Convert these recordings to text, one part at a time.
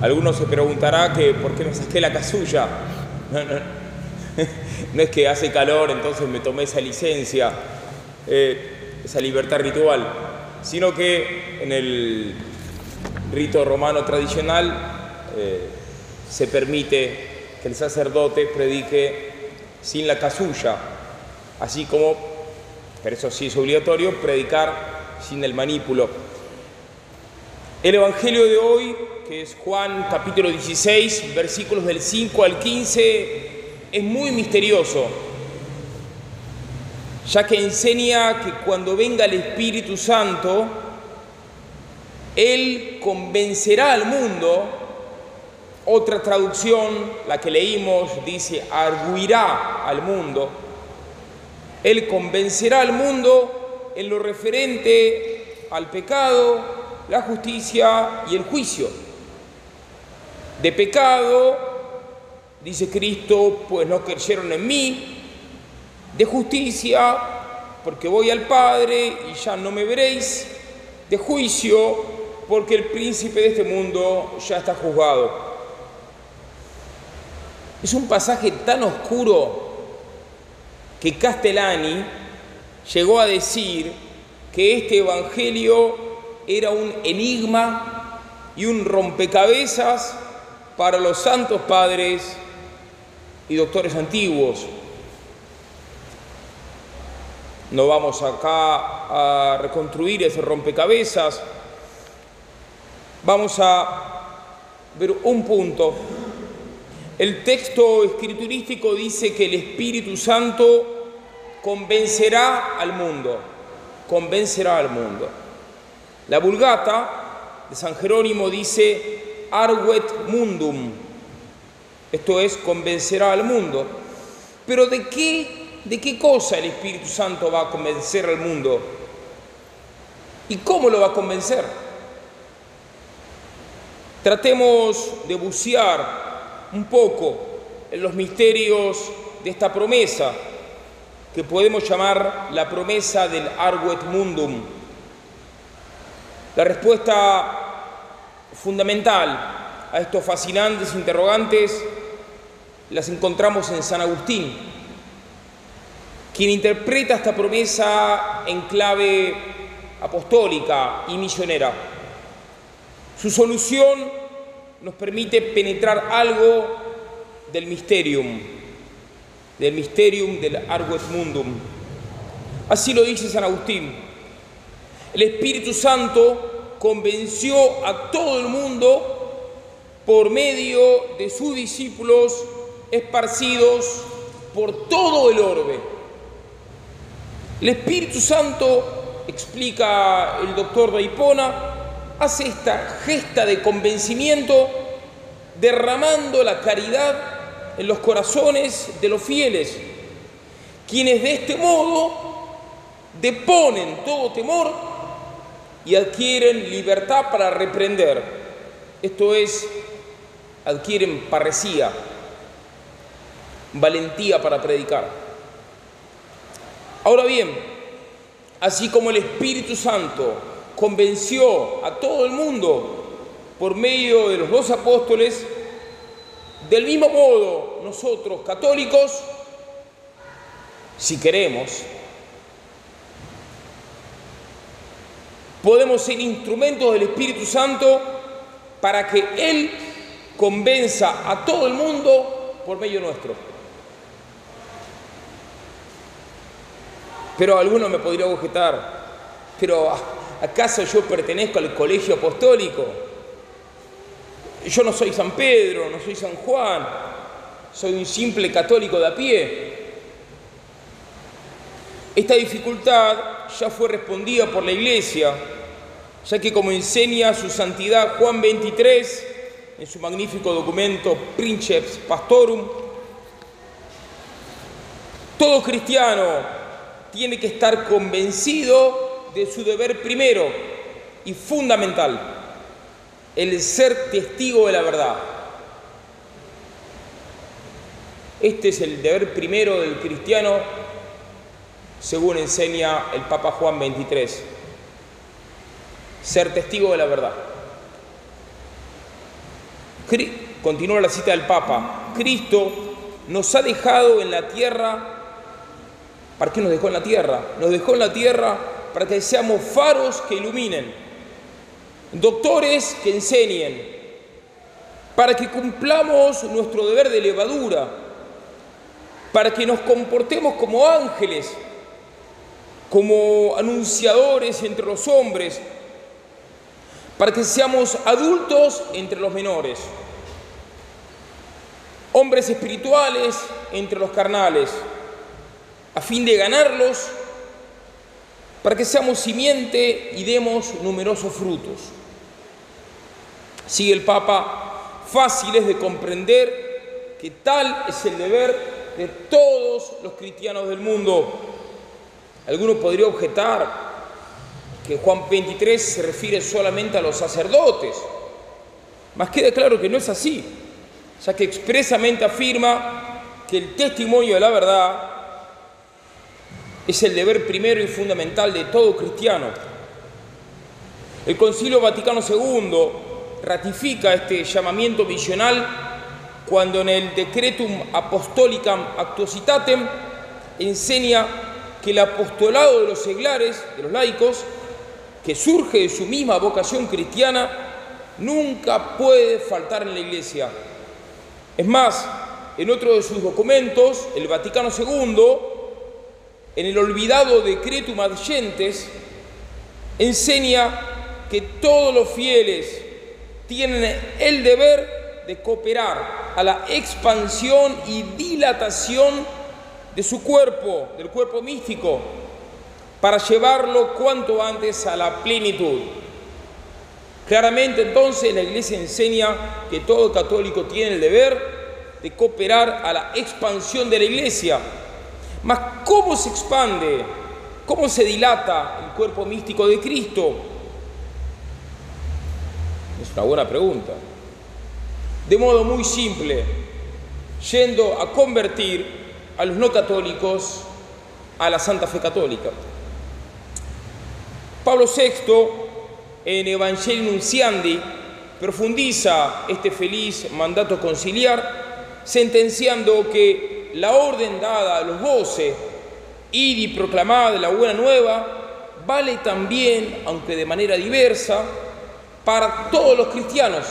Algunos se preguntará que por qué me saqué la casulla. No, no, no es que hace calor, entonces me tomé esa licencia, eh, esa libertad ritual, sino que en el rito romano tradicional eh, se permite que el sacerdote predique sin la casulla, así como, pero eso sí es obligatorio, predicar sin el manípulo. El Evangelio de hoy, que es Juan capítulo 16, versículos del 5 al 15, es muy misterioso, ya que enseña que cuando venga el Espíritu Santo, Él convencerá al mundo otra traducción, la que leímos, dice, arguirá al mundo. Él convencerá al mundo en lo referente al pecado, la justicia y el juicio. De pecado, dice Cristo, pues no creyeron en mí. De justicia, porque voy al Padre y ya no me veréis. De juicio, porque el príncipe de este mundo ya está juzgado. Es un pasaje tan oscuro que Castellani llegó a decir que este Evangelio era un enigma y un rompecabezas para los santos padres y doctores antiguos. No vamos acá a reconstruir ese rompecabezas. Vamos a ver un punto el texto escriturístico dice que el Espíritu Santo convencerá al mundo, convencerá al mundo. La Vulgata de San Jerónimo dice arguet mundum, esto es convencerá al mundo. Pero ¿de qué, de qué cosa el Espíritu Santo va a convencer al mundo? ¿Y cómo lo va a convencer? Tratemos de bucear un poco en los misterios de esta promesa que podemos llamar la promesa del Arguet Mundum. La respuesta fundamental a estos fascinantes interrogantes las encontramos en San Agustín, quien interpreta esta promesa en clave apostólica y misionera. Su solución nos permite penetrar algo del misterium, del misterium del Argues Mundum. Así lo dice San Agustín. El Espíritu Santo convenció a todo el mundo por medio de sus discípulos esparcidos por todo el orbe. El Espíritu Santo, explica el doctor de Hipona, hace esta gesta de convencimiento derramando la caridad en los corazones de los fieles, quienes de este modo deponen todo temor y adquieren libertad para reprender. Esto es, adquieren parresía, valentía para predicar. Ahora bien, así como el Espíritu Santo convenció a todo el mundo por medio de los dos apóstoles, del mismo modo nosotros católicos, si queremos, podemos ser instrumentos del Espíritu Santo para que Él convenza a todo el mundo por medio nuestro. Pero alguno me podría objetar, pero ¿Acaso yo pertenezco al colegio apostólico? Yo no soy San Pedro, no soy San Juan, soy un simple católico de a pie. Esta dificultad ya fue respondida por la Iglesia, ya que como enseña su santidad Juan 23 en su magnífico documento Princeps Pastorum, todo cristiano tiene que estar convencido de su deber primero y fundamental, el ser testigo de la verdad. Este es el deber primero del cristiano, según enseña el Papa Juan 23, ser testigo de la verdad. Continúa la cita del Papa. Cristo nos ha dejado en la tierra. ¿Para qué nos dejó en la tierra? Nos dejó en la tierra para que seamos faros que iluminen, doctores que enseñen, para que cumplamos nuestro deber de levadura, para que nos comportemos como ángeles, como anunciadores entre los hombres, para que seamos adultos entre los menores, hombres espirituales entre los carnales, a fin de ganarlos, para que seamos simiente y demos numerosos frutos. Sigue el Papa, fácil es de comprender que tal es el deber de todos los cristianos del mundo. Alguno podría objetar que Juan 23 se refiere solamente a los sacerdotes. Mas queda claro que no es así, ya que expresamente afirma que el testimonio de la verdad es el deber primero y fundamental de todo cristiano. El Concilio Vaticano II ratifica este llamamiento misional cuando en el Decretum Apostolicam Actuositatem enseña que el apostolado de los seglares, de los laicos, que surge de su misma vocación cristiana, nunca puede faltar en la Iglesia. Es más, en otro de sus documentos, el Vaticano II, en el olvidado Decretum ad Gentes, enseña que todos los fieles tienen el deber de cooperar a la expansión y dilatación de su cuerpo, del cuerpo místico, para llevarlo cuanto antes a la plenitud. Claramente entonces la Iglesia enseña que todo católico tiene el deber de cooperar a la expansión de la Iglesia. Mas ¿cómo se expande? ¿Cómo se dilata el cuerpo místico de Cristo? Es una buena pregunta. De modo muy simple, yendo a convertir a los no católicos a la Santa Fe Católica. Pablo VI, en Evangelio Nunciandi, profundiza este feliz mandato conciliar, sentenciando que la orden dada a los doce, ir y proclamar la buena nueva, vale también, aunque de manera diversa, para todos los cristianos.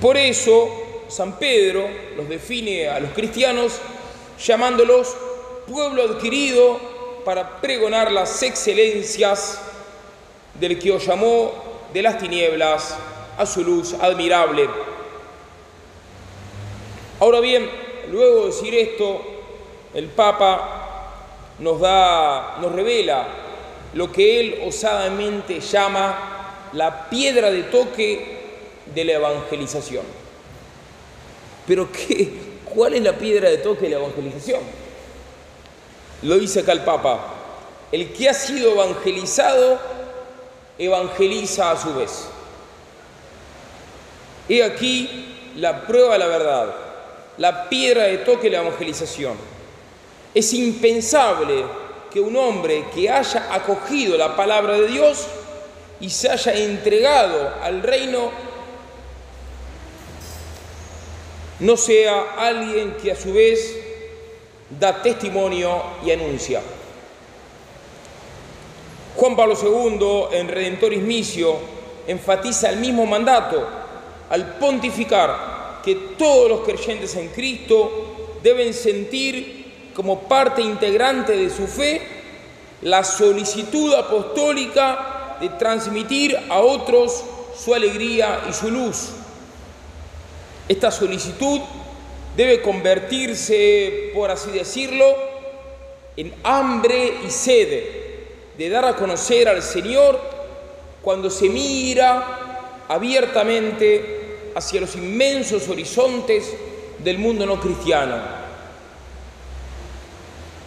Por eso, San Pedro los define a los cristianos llamándolos pueblo adquirido para pregonar las excelencias del que os llamó de las tinieblas a su luz admirable. Ahora bien, luego de decir esto, el Papa nos da, nos revela lo que él osadamente llama la piedra de toque de la evangelización. Pero ¿qué? ¿Cuál es la piedra de toque de la evangelización? Lo dice acá el Papa. El que ha sido evangelizado, evangeliza a su vez. He aquí la prueba de la verdad, la piedra de toque de la evangelización. Es impensable que un hombre que haya acogido la palabra de Dios y se haya entregado al reino no sea alguien que a su vez da testimonio y anuncia. Juan Pablo II, en Redentoris Missio, enfatiza el mismo mandato al pontificar que todos los creyentes en Cristo deben sentir como parte integrante de su fe la solicitud apostólica de transmitir a otros su alegría y su luz. Esta solicitud debe convertirse, por así decirlo, en hambre y sed de dar a conocer al Señor cuando se mira abiertamente hacia los inmensos horizontes del mundo no cristiano.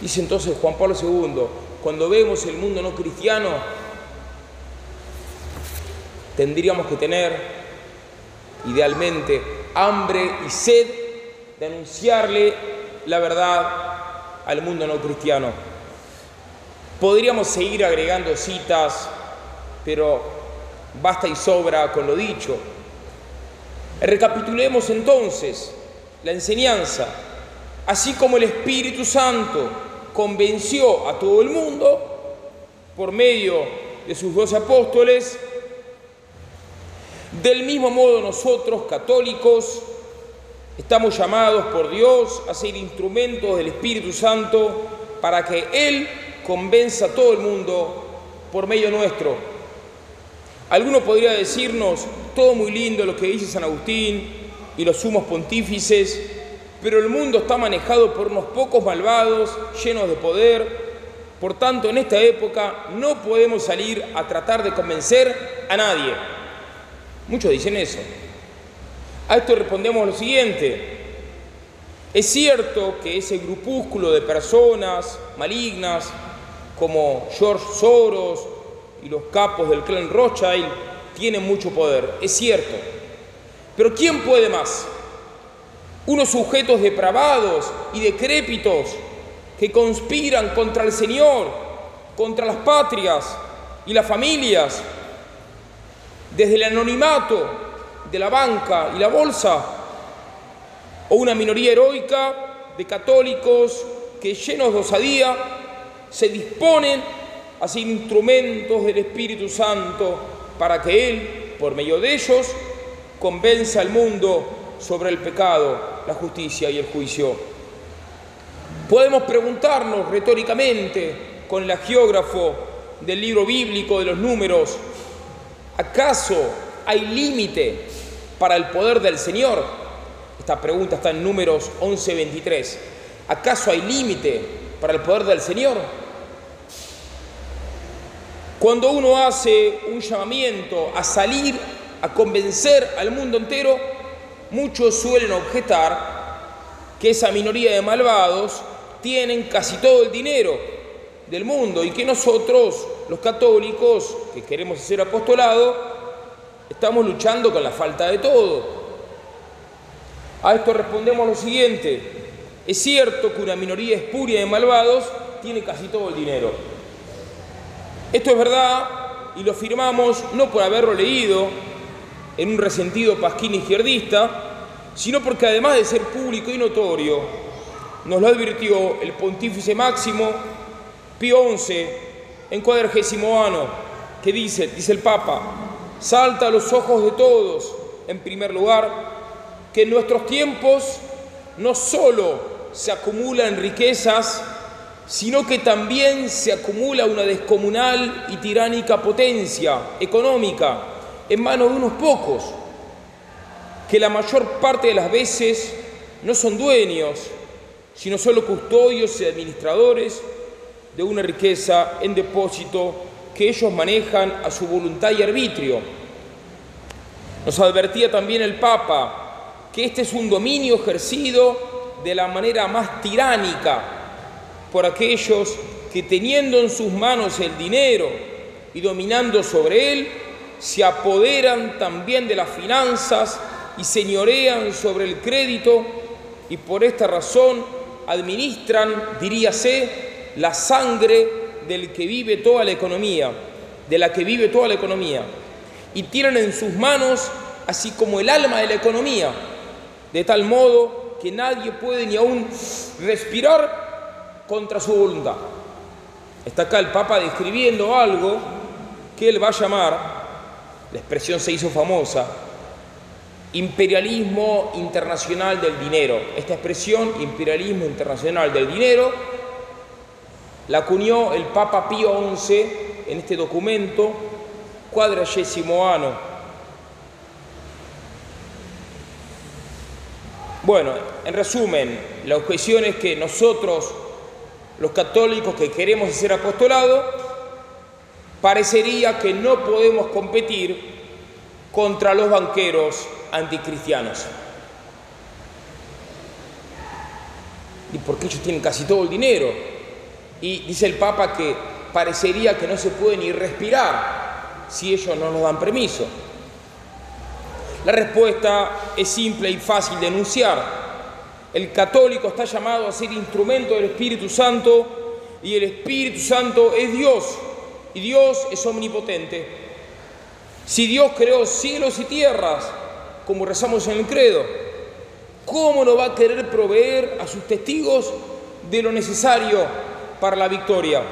Dice entonces Juan Pablo II, cuando vemos el mundo no cristiano, tendríamos que tener idealmente hambre y sed de anunciarle la verdad al mundo no cristiano. Podríamos seguir agregando citas, pero basta y sobra con lo dicho. Recapitulemos entonces la enseñanza. Así como el Espíritu Santo convenció a todo el mundo por medio de sus dos apóstoles, del mismo modo nosotros católicos estamos llamados por Dios a ser instrumentos del Espíritu Santo para que Él convenza a todo el mundo por medio nuestro. Alguno podría decirnos, todo muy lindo lo que dice San Agustín y los sumos pontífices, pero el mundo está manejado por unos pocos malvados, llenos de poder. Por tanto, en esta época no podemos salir a tratar de convencer a nadie. Muchos dicen eso. A esto respondemos lo siguiente. Es cierto que ese grupúsculo de personas malignas, como George Soros y los capos del clan Rothschild, tienen mucho poder. Es cierto. Pero ¿quién puede más? Unos sujetos depravados y decrépitos que conspiran contra el Señor, contra las patrias y las familias, desde el anonimato de la banca y la bolsa, o una minoría heroica de católicos que llenos de osadía se disponen a ser instrumentos del Espíritu Santo para que Él, por medio de ellos, convenza al mundo sobre el pecado, la justicia y el juicio. Podemos preguntarnos retóricamente con el geógrafo del libro bíblico de los números, ¿acaso hay límite para el poder del Señor? Esta pregunta está en números 11:23. ¿Acaso hay límite para el poder del Señor? Cuando uno hace un llamamiento a salir a convencer al mundo entero, muchos suelen objetar que esa minoría de malvados tienen casi todo el dinero del mundo y que nosotros, los católicos, que queremos hacer apostolado, estamos luchando con la falta de todo. A esto respondemos lo siguiente, es cierto que una minoría espuria de malvados tiene casi todo el dinero. Esto es verdad y lo firmamos no por haberlo leído en un resentido pasquín izquierdista, sino porque además de ser público y notorio, nos lo advirtió el pontífice máximo Pío XI en cuadragésimo ano, que dice, dice el Papa, salta a los ojos de todos, en primer lugar, que en nuestros tiempos no solo se acumulan riquezas, sino que también se acumula una descomunal y tiránica potencia económica en manos de unos pocos, que la mayor parte de las veces no son dueños, sino solo custodios y administradores de una riqueza en depósito que ellos manejan a su voluntad y arbitrio. Nos advertía también el Papa que este es un dominio ejercido de la manera más tiránica por aquellos que teniendo en sus manos el dinero y dominando sobre él, se apoderan también de las finanzas y señorean sobre el crédito y por esta razón administran, diríase, la sangre del que vive toda la economía, de la que vive toda la economía, y tienen en sus manos así como el alma de la economía, de tal modo que nadie puede ni aún respirar contra su voluntad. Está acá el Papa describiendo algo que él va a llamar, la expresión se hizo famosa, imperialismo internacional del dinero. Esta expresión, imperialismo internacional del dinero, la acuñó el Papa Pío XI en este documento cuadragésimo ano. Bueno, en resumen, la objeción es que nosotros, los católicos que queremos hacer apostolado, parecería que no podemos competir contra los banqueros anticristianos. Y porque ellos tienen casi todo el dinero. Y dice el Papa que parecería que no se puede ni respirar si ellos no nos dan permiso. La respuesta es simple y fácil de enunciar. El católico está llamado a ser instrumento del Espíritu Santo y el Espíritu Santo es Dios y Dios es omnipotente. Si Dios creó cielos y tierras como rezamos en el credo. ¿Cómo no va a querer proveer a sus testigos de lo necesario para la victoria?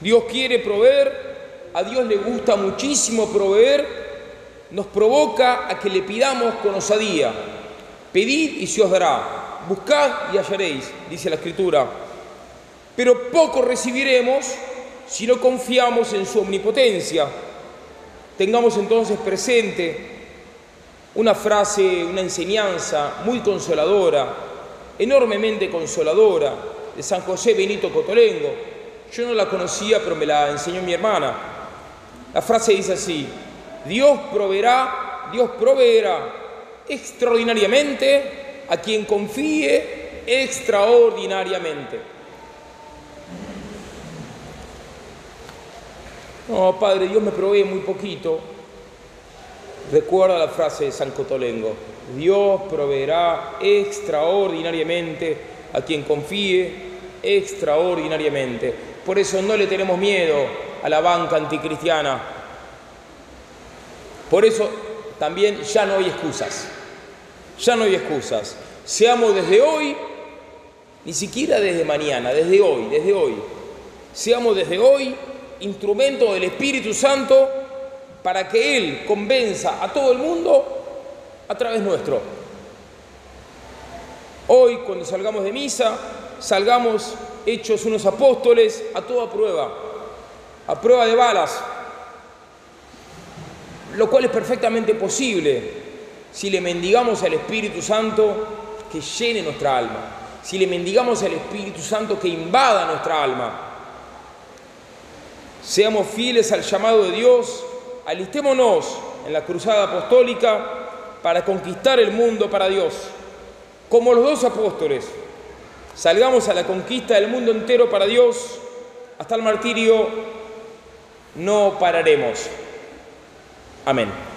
Dios quiere proveer, a Dios le gusta muchísimo proveer, nos provoca a que le pidamos con osadía. Pedid y se os dará, buscad y hallaréis, dice la Escritura. Pero poco recibiremos si no confiamos en su omnipotencia. Tengamos entonces presente una frase, una enseñanza muy consoladora, enormemente consoladora, de San José Benito Cotolengo. Yo no la conocía, pero me la enseñó mi hermana. La frase dice así, Dios proveerá, Dios proveerá extraordinariamente a quien confíe extraordinariamente. No, Padre, Dios me provee muy poquito, Recuerda la frase de San Cotolengo, Dios proveerá extraordinariamente a quien confíe extraordinariamente. Por eso no le tenemos miedo a la banca anticristiana. Por eso también ya no hay excusas. Ya no hay excusas. Seamos desde hoy, ni siquiera desde mañana, desde hoy, desde hoy. Seamos desde hoy instrumento del Espíritu Santo para que Él convenza a todo el mundo a través nuestro. Hoy, cuando salgamos de misa, salgamos hechos unos apóstoles a toda prueba, a prueba de balas, lo cual es perfectamente posible si le mendigamos al Espíritu Santo que llene nuestra alma, si le mendigamos al Espíritu Santo que invada nuestra alma. Seamos fieles al llamado de Dios alistémonos en la cruzada apostólica para conquistar el mundo para Dios, como los dos apóstoles. Salgamos a la conquista del mundo entero para Dios, hasta el martirio no pararemos. Amén.